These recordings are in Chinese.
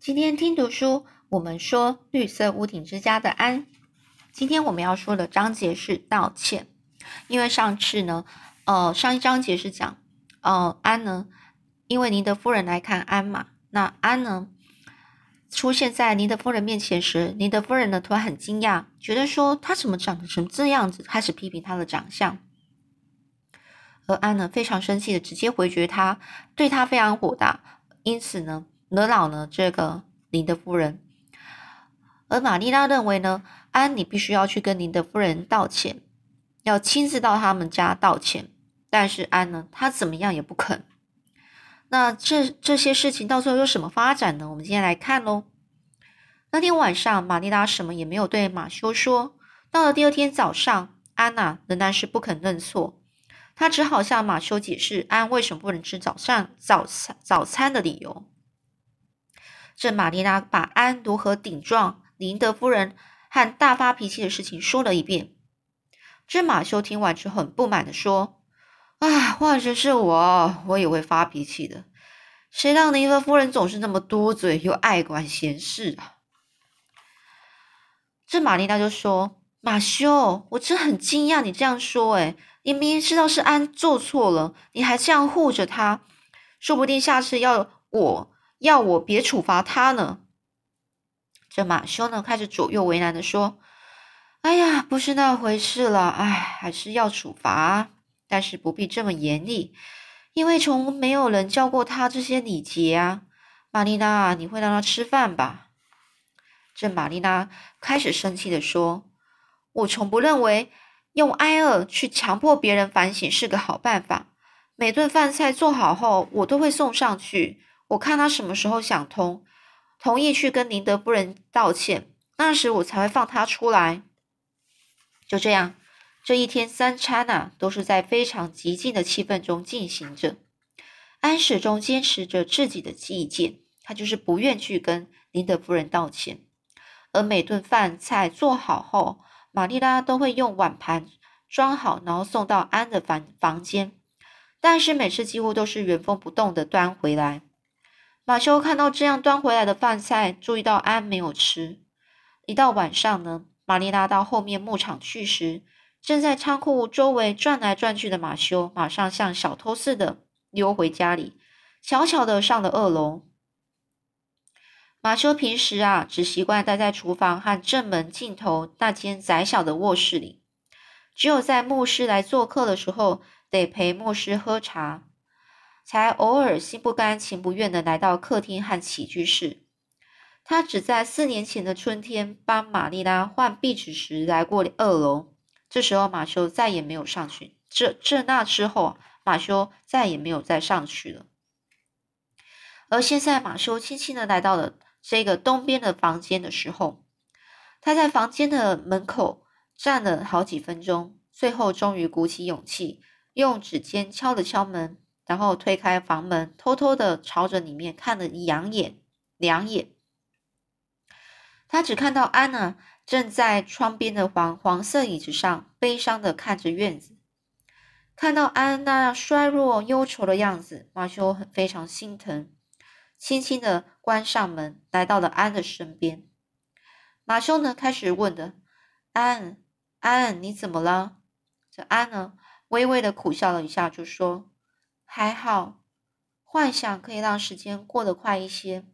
今天听读书，我们说绿色屋顶之家的安。今天我们要说的章节是道歉，因为上次呢，呃，上一章节是讲，呃，安呢，因为尼德夫人来看安嘛，那安呢出现在尼德夫人面前时，尼德夫人呢突然很惊讶，觉得说他怎么长得成这样子，开始批评他的长相，而安呢非常生气的直接回绝他，对他非常火大，因此呢。惹恼了这个林的夫人，而玛丽拉认为呢，安你必须要去跟林的夫人道歉，要亲自到他们家道歉。但是安呢，他怎么样也不肯。那这这些事情到最后有什么发展呢？我们今天来看喽。那天晚上，玛丽拉什么也没有对马修说。到了第二天早上，安娜仍然是不肯认错，她只好向马修解释安为什么不能吃早上早餐早餐的理由。这玛丽拉把安如何顶撞林德夫人和大发脾气的事情说了一遍。这马修听完之后很不满的说：“啊，换成是我，我也会发脾气的。谁让林德夫人总是那么多嘴又爱管闲事啊？”这玛丽拉就说：“马修，我真很惊讶你这样说。诶你明明知道是安做错了，你还这样护着他，说不定下次要我。”要我别处罚他呢？这马修呢，开始左右为难的说：“哎呀，不是那回事了，哎，还是要处罚，但是不必这么严厉，因为从没有人教过他这些礼节啊。”玛丽娜，你会让他吃饭吧？这玛丽娜开始生气的说：“我从不认为用挨饿去强迫别人反省是个好办法。每顿饭菜做好后，我都会送上去。”我看他什么时候想通，同意去跟林德夫人道歉，那时我才会放他出来。就这样，这一天三餐啊，都是在非常极静的气氛中进行着。安始终坚持着自己的意见，他就是不愿去跟林德夫人道歉。而每顿饭菜做好后，玛丽拉都会用碗盘装好，然后送到安的房房间。但是每次几乎都是原封不动的端回来。马修看到这样端回来的饭菜，注意到安没有吃。一到晚上呢，玛丽拉到后面牧场去时，正在仓库周围转来转去的马修，马上像小偷似的溜回家里，悄悄的上了二楼。马修平时啊，只习惯待在厨房和正门尽头那间窄小的卧室里，只有在牧师来做客的时候，得陪牧师喝茶。才偶尔心不甘情不愿的来到客厅和起居室。他只在四年前的春天帮玛丽拉换壁纸时来过二楼。这时候马修再也没有上去。这这那之后，马修再也没有再上去了。而现在，马修轻轻的来到了这个东边的房间的时候，他在房间的门口站了好几分钟，最后终于鼓起勇气，用指尖敲了敲门。然后推开房门，偷偷的朝着里面看了两眼，两眼。他只看到安娜正在窗边的黄黄色椅子上，悲伤的看着院子。看到安那衰弱忧愁的样子，马修很非常心疼，轻轻的关上门，来到了安的身边。马修呢，开始问的：“安，安，你怎么了？”这安呢，微微的苦笑了一下，就说。还好，幻想可以让时间过得快一些。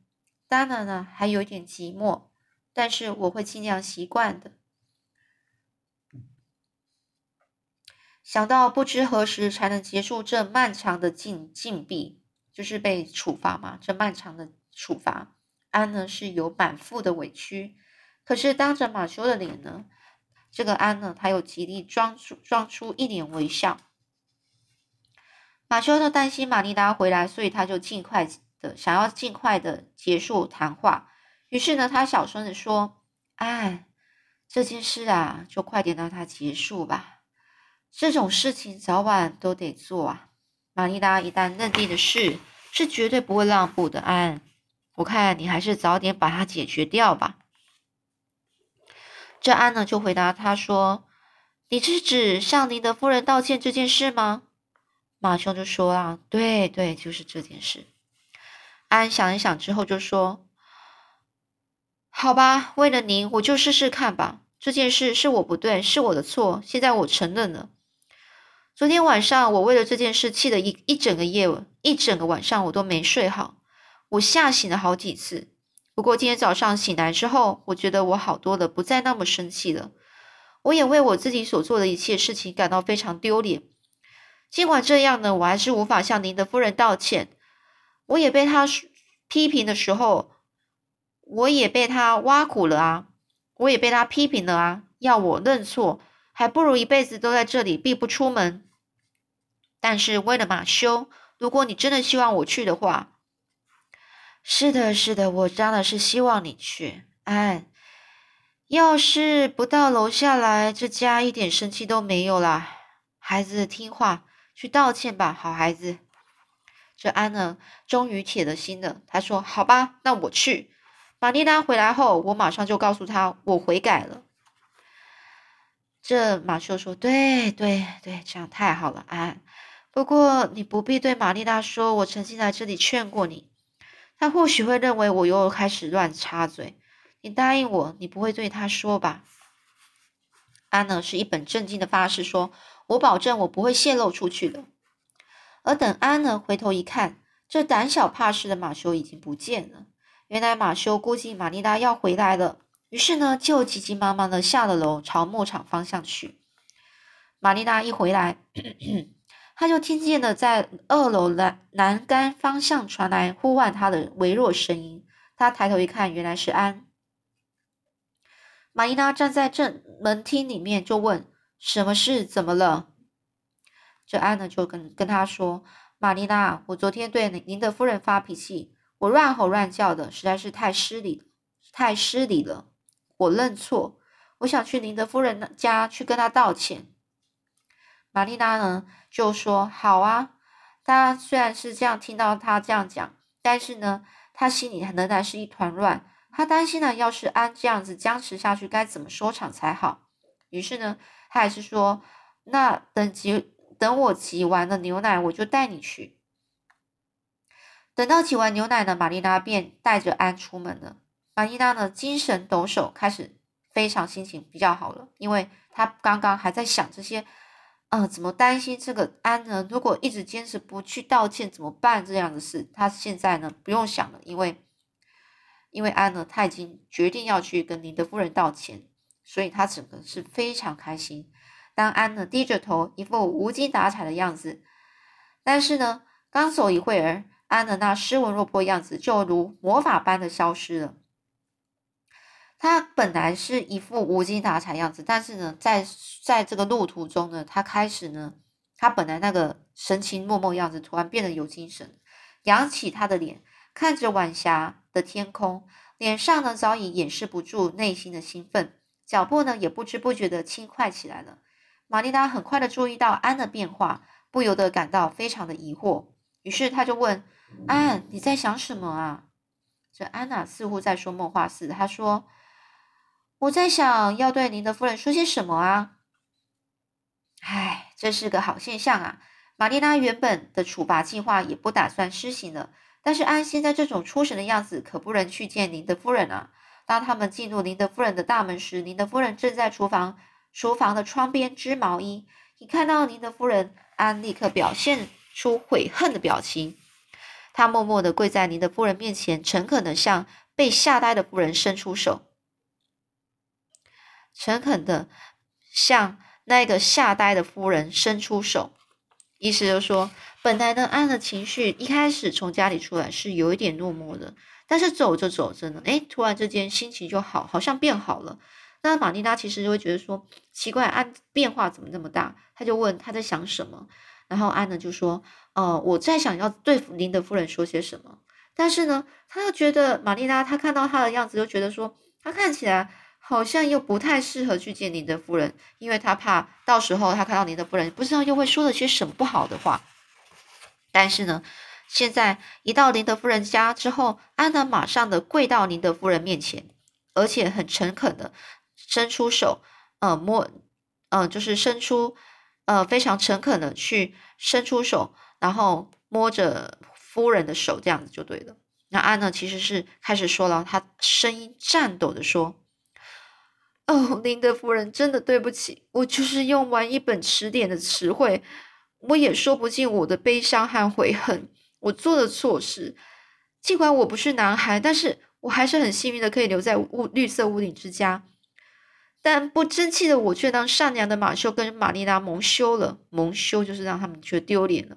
当然呢，还有点寂寞，但是我会尽量习惯的。想到不知何时才能结束这漫长的禁禁闭，就是被处罚嘛，这漫长的处罚，安呢是有满腹的委屈。可是当着马修的脸呢，这个安呢，他又极力装出装出一脸微笑。马修特担心玛丽达回来，所以他就尽快的想要尽快的结束谈话。于是呢，他小声的说：“哎，这件事啊，就快点让它结束吧。这种事情早晚都得做啊。玛丽达一旦认定的事，是绝对不会让步的。安，我看你还是早点把它解决掉吧。”这安呢，就回答他说：“你是指向您的夫人道歉这件事吗？”马兄就说啊，对对，就是这件事。安想一想之后就说：“好吧，为了您，我就试试看吧。这件事是我不对，是我的错，现在我承认了。昨天晚上我为了这件事气得一一整个夜，一整个晚上我都没睡好，我吓醒了好几次。不过今天早上醒来之后，我觉得我好多了，不再那么生气了。我也为我自己所做的一切事情感到非常丢脸。尽管这样呢，我还是无法向您的夫人道歉。我也被他批评的时候，我也被他挖苦了啊，我也被他批评了啊，要我认错，还不如一辈子都在这里闭不出门。但是为了马修，如果你真的希望我去的话，是的，是的，我当然是希望你去。安，要是不到楼下来，这家一点生气都没有啦。孩子听话。去道歉吧，好孩子。这安呢，终于铁了心了。他说：“好吧，那我去。”玛丽拉回来后，我马上就告诉他我悔改了。这马修说：“对对对，这样太好了，安。不过你不必对玛丽拉说，我曾经来这里劝过你。他或许会认为我又开始乱插嘴。你答应我，你不会对他说吧？”安呢，是一本正经的发誓说。我保证，我不会泄露出去的。而等安呢回头一看，这胆小怕事的马修已经不见了。原来马修估计玛丽拉要回来了，于是呢就急急忙忙的下了楼，朝牧场方向去。玛丽拉一回来，他就听见了在二楼栏栏杆方向传来呼唤他的微弱声音。他抬头一看，原来是安。玛丽拉站在正门厅里面，就问。什么事？怎么了？这安呢就跟跟他说：“玛丽娜，我昨天对您的夫人发脾气，我乱吼乱叫的，实在是太失礼，太失礼了。我认错，我想去您的夫人家去跟她道歉。”玛丽娜呢就说：“好啊。”她虽然是这样听到他这样讲，但是呢，她心里仍然是一团乱。她担心呢，要是安这样子僵持下去，该怎么收场才好？于是呢。他还是说：“那等挤等我挤完了牛奶，我就带你去。”等到挤完牛奶呢，玛丽拉便带着安出门了。玛丽拉呢，精神抖擞，开始非常心情比较好了，因为她刚刚还在想这些，呃，怎么担心这个安呢？如果一直坚持不去道歉怎么办？这样的事，她现在呢不用想了，因为因为安呢，他已经决定要去跟林德夫人道歉。所以他整个是非常开心。当安呢低着头，一副无精打采的样子，但是呢，刚走一会儿，安的那失魂落魄样子就如魔法般的消失了。他本来是一副无精打采样子，但是呢，在在这个路途中呢，他开始呢，他本来那个神情默默样子，突然变得有精神，扬起他的脸，看着晚霞的天空，脸上呢早已掩饰不住内心的兴奋。脚步呢也不知不觉的轻快起来了。玛丽拉很快的注意到安的变化，不由得感到非常的疑惑。于是他就问安：“你在想什么啊？”这安娜似乎在说梦话似的，她说：“我在想要对您的夫人说些什么啊。”唉，这是个好现象啊。玛丽拉原本的处罚计划也不打算施行了，但是安现在这种出神的样子，可不能去见您的夫人啊。当他们进入林德夫人的大门时，林德夫人正在厨房厨房的窗边织毛衣。一看到林德夫人，安立刻表现出悔恨的表情。他默默地跪在林德夫人面前，诚恳地向被吓呆的夫人伸出手，诚恳地向那个吓呆的夫人伸出手，意思就是说，本来呢，安的情绪一开始从家里出来是有一点落寞的。但是走着走着呢，哎，突然之间心情就好，好像变好了。那玛丽拉其实就会觉得说奇怪，安变化怎么那么大？他就问他在想什么，然后安呢就说，呃，我在想要对林德夫人说些什么。但是呢，他又觉得玛丽拉，他看到他的样子，又觉得说他看起来好像又不太适合去见林德夫人，因为他怕到时候他看到林德夫人，不知道又会说了些什么不好的话。但是呢。现在一到林德夫人家之后，安娜马上的跪到林德夫人面前，而且很诚恳的伸出手，呃摸，呃就是伸出，呃非常诚恳的去伸出手，然后摸着夫人的手，这样子就对了。那安呢，其实是开始说了，她声音颤抖的说：“哦，林德夫人，真的对不起，我就是用完一本词典的词汇，我也说不尽我的悲伤和悔恨。我做了错事，尽管我不是男孩，但是我还是很幸运的可以留在屋绿色屋顶之家。但不争气的我，却让善良的马修跟玛丽拉蒙羞了。蒙羞就是让他们觉得丢脸了。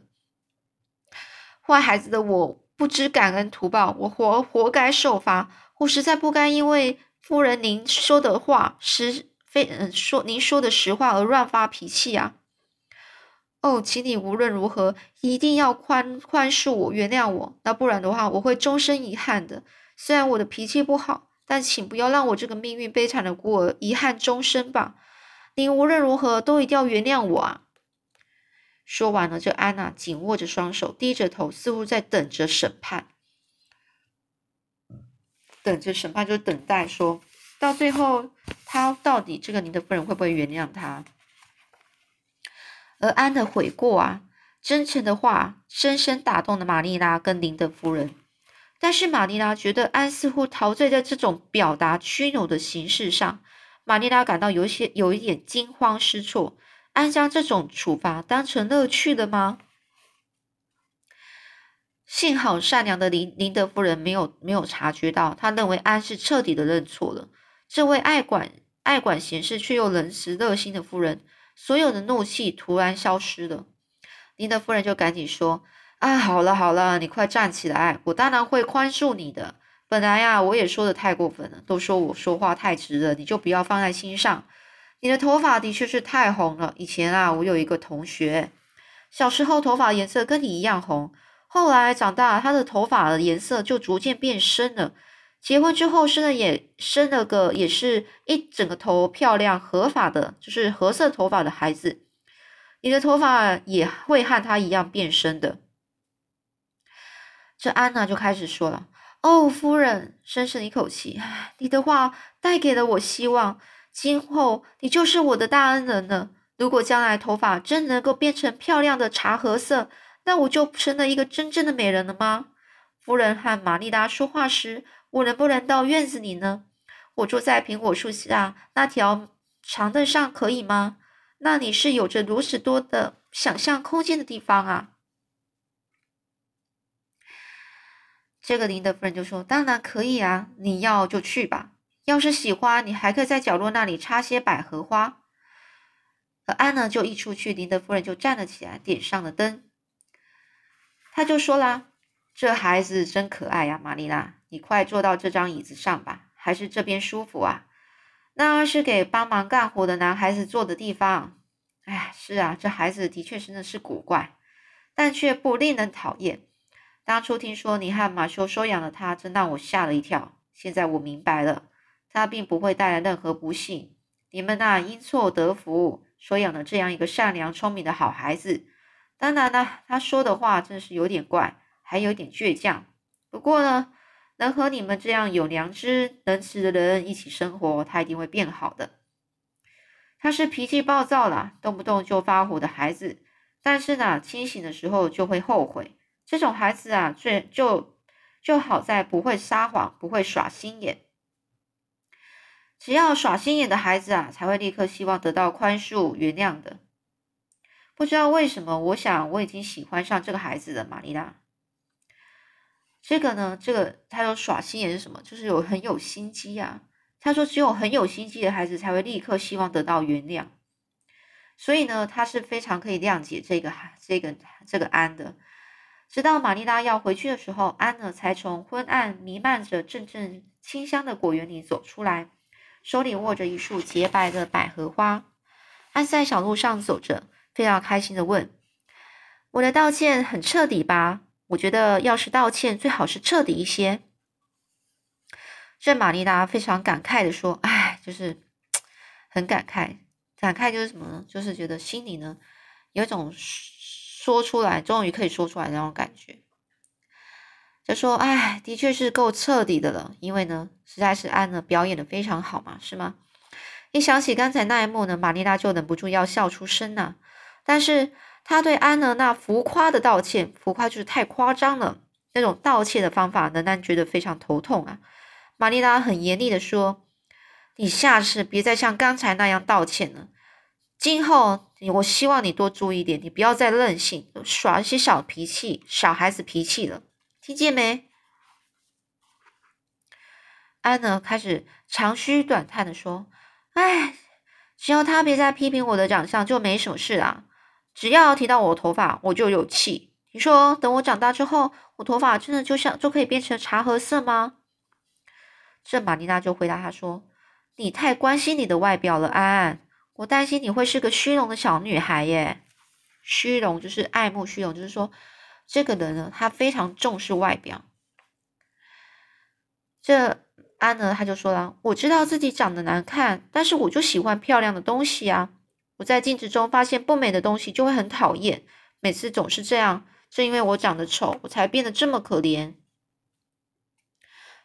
坏孩子的我。”不知感恩图报，我活活该受罚。我实在不该因为夫人您说的话实非嗯说您说的实话而乱发脾气啊！哦，请你无论如何一定要宽宽恕我，原谅我。那不然的话，我会终身遗憾的。虽然我的脾气不好，但请不要让我这个命运悲惨的孤儿遗憾终身吧。您无论如何都一定要原谅我啊！说完了，这安娜紧握着双手，低着头，似乎在等着审判，等着审判，就等待说到最后，他到底这个您的夫人会不会原谅他？而安的悔过啊，真诚的话，深深打动了玛丽拉跟林德夫人。但是玛丽拉觉得安似乎陶醉在这种表达屈辱的形式上，玛丽拉感到有些有一点惊慌失措。安将这种处罚当成乐趣了吗？幸好善良的林林德夫人没有没有察觉到，她认为安是彻底的认错了。这位爱管爱管闲事却又仁慈热心的夫人，所有的怒气突然消失了。林德夫人就赶紧说：“啊，好了好了，你快站起来，我当然会宽恕你的。本来呀，我也说的太过分了，都说我说话太直了，你就不要放在心上。”你的头发的确是太红了。以前啊，我有一个同学，小时候头发颜色跟你一样红，后来长大，他的头发的颜色就逐渐变深了。结婚之后生了也生了个，也是一整个头漂亮合发的，就是褐色头发的孩子。你的头发也会和他一样变深的。这安娜就开始说了：“哦，夫人，深深一口气，你的话带给了我希望。”今后你就是我的大恩人了。如果将来头发真能够变成漂亮的茶褐色，那我就成了一个真正的美人了吗？夫人和玛丽达说话时，我能不能到院子里呢？我坐在苹果树下那条长凳上可以吗？那里是有着如此多的想象空间的地方啊！这个林德夫人就说：“当然可以啊，你要就去吧。”要是喜欢，你还可以在角落那里插些百合花。可安呢，就一出去，林德夫人就站了起来，点上了灯。他就说啦：“这孩子真可爱呀，玛丽拉，你快坐到这张椅子上吧，还是这边舒服啊？那是给帮忙干活的男孩子坐的地方。哎，是啊，这孩子的确真的是古怪，但却不令人讨厌。当初听说你和马修收养了他，真让我吓了一跳。现在我明白了。”他并不会带来任何不幸。你们那因错得福，收养了这样一个善良聪明的好孩子。当然了，他说的话真是有点怪，还有点倔强。不过呢，能和你们这样有良知、能吃的人一起生活，他一定会变好的。他是脾气暴躁了，动不动就发火的孩子，但是呢，清醒的时候就会后悔。这种孩子啊，最就就好在不会撒谎，不会耍心眼。只要耍心眼的孩子啊，才会立刻希望得到宽恕、原谅的。不知道为什么，我想我已经喜欢上这个孩子了，玛丽拉。这个呢，这个他说耍心眼是什么？就是有很有心机啊。他说，只有很有心机的孩子才会立刻希望得到原谅。所以呢，他是非常可以谅解这个、这个这个安的。直到玛丽拉要回去的时候，安呢才从昏暗、弥漫着阵阵清香的果园里走出来。手里握着一束洁白的百合花，安在小路上走着，非常开心的问：“我的道歉很彻底吧？我觉得要是道歉，最好是彻底一些。”这玛丽拉非常感慨的说：“哎，就是很感慨，感慨就是什么呢？就是觉得心里呢有一种说出来，终于可以说出来那种感觉。”就说：“哎，的确是够彻底的了，因为呢，实在是安呢表演的非常好嘛，是吗？一想起刚才那一幕呢，玛丽拉就忍不住要笑出声呐。但是她对安呢那浮夸的道歉，浮夸就是太夸张了，那种道歉的方法，能让觉得非常头痛啊。玛丽拉很严厉的说：“你下次别再像刚才那样道歉了。今后，我希望你多注意点，你不要再任性，耍一些小脾气、小孩子脾气了，听见没？”安呢开始长吁短叹的说：“哎，只要他别再批评我的长相，就没什么事啦。只要提到我头发，我就有气。你说，等我长大之后，我头发真的就像就可以变成茶褐色吗？”这玛丽娜就回答他说：“你太关心你的外表了，安安，我担心你会是个虚荣的小女孩耶。虚荣就是爱慕虚荣，就是说这个人呢，他非常重视外表。这。”安呢，他就说了：“我知道自己长得难看，但是我就喜欢漂亮的东西啊！我在镜子中发现不美的东西就会很讨厌，每次总是这样。正因为我长得丑，我才变得这么可怜。”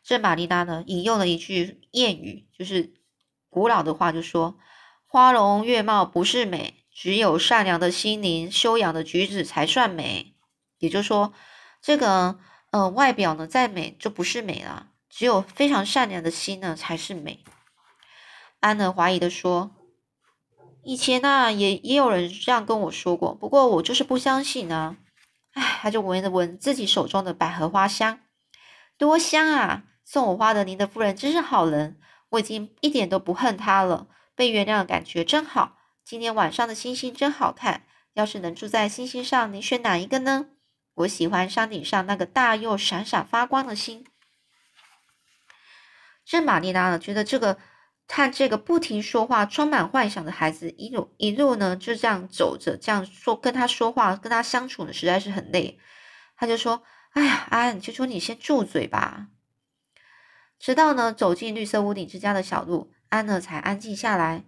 这玛丽拉呢，引用了一句谚语，就是古老的话，就说：“花容月貌不是美，只有善良的心灵、修养的举止才算美。”也就是说，这个呃外表呢再美就不是美了。只有非常善良的心呢，才是美。安呢怀疑的说：“以前呢，也也有人这样跟我说过，不过我就是不相信呢。”哎，他就闻了闻自己手中的百合花香，多香啊！送我花的您的夫人真是好人，我已经一点都不恨她了。被原谅的感觉真好。今天晚上的星星真好看，要是能住在星星上，你选哪一个呢？我喜欢山顶上那个大又闪闪发光的星。这玛丽拉呢，觉得这个看这个不停说话、充满幻想的孩子，一路一路呢就这样走着，这样说跟他说话、跟他相处呢，实在是很累。他就说：“哎呀，安，求求你先住嘴吧。”直到呢走进绿色屋顶之家的小路，安呢才安静下来。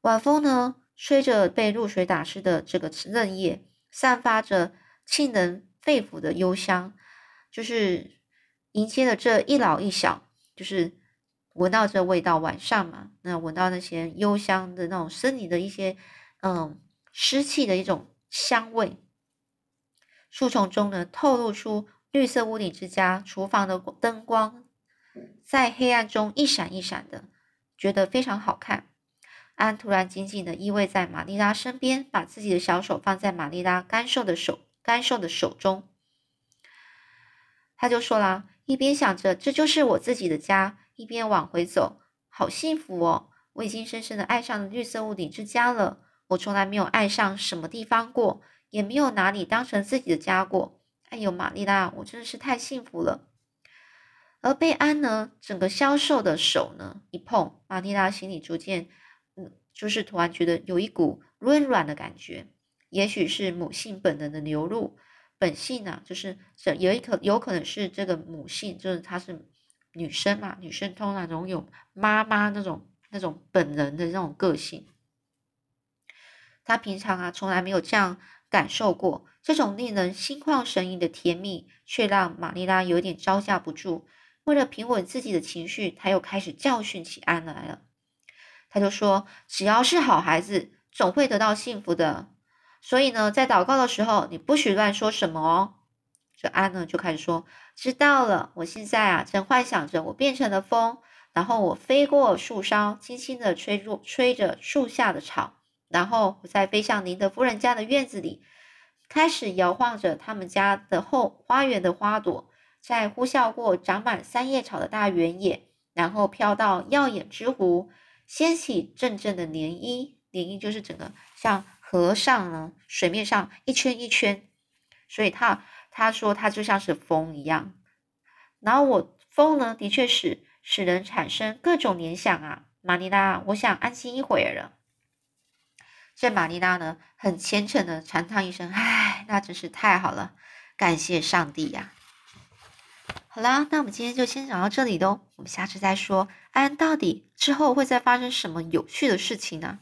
晚风呢吹着被露水打湿的这个嫩叶，散发着沁人肺腑的幽香，就是迎接了这一老一小，就是。闻到这味道，晚上嘛，那闻到那些幽香的那种森林的一些，嗯，湿气的一种香味。树丛中呢，透露出绿色屋顶之家厨房的灯光，在黑暗中一闪一闪的，觉得非常好看。安突然紧紧的依偎在玛丽拉身边，把自己的小手放在玛丽拉干瘦的手干瘦的手中，他就说啦，一边想着这就是我自己的家。一边往回走，好幸福哦！我已经深深的爱上了绿色屋顶之家了。我从来没有爱上什么地方过，也没有拿你当成自己的家过。哎呦，玛丽拉，我真的是太幸福了。而贝安呢，整个消瘦的手呢一碰，玛丽拉心里逐渐，嗯，就是突然觉得有一股温软的感觉。也许是母性本能的流露，本性呢，就是这有一可有可能是这个母性，就是它是。女生嘛，女生通常拥有妈妈那种那种本能的那种个性。她平常啊，从来没有这样感受过这种令人心旷神怡的甜蜜，却让玛丽拉有点招架不住。为了平稳自己的情绪，她又开始教训起安来了。他就说：“只要是好孩子，总会得到幸福的。所以呢，在祷告的时候，你不许乱说什么哦。”安呢就开始说。知道了，我现在啊正幻想着我变成了风，然后我飞过树梢，轻轻地吹入吹着树下的草，然后我再飞向林德夫人家的院子里，开始摇晃着他们家的后花园的花朵，再呼啸过长满三叶草的大原野，然后飘到耀眼之湖，掀起阵阵的涟漪，涟漪就是整个像河上呢水面上一圈一圈，所以它。他说：“他就像是风一样，然后我风呢，的确是使人产生各种联想啊。”玛丽拉，我想安心一会儿了。这玛丽拉呢，很虔诚的长叹一声：“唉，那真是太好了，感谢上帝呀！”好啦，那我们今天就先讲到这里喽，我们下次再说。安到底之后会再发生什么有趣的事情呢？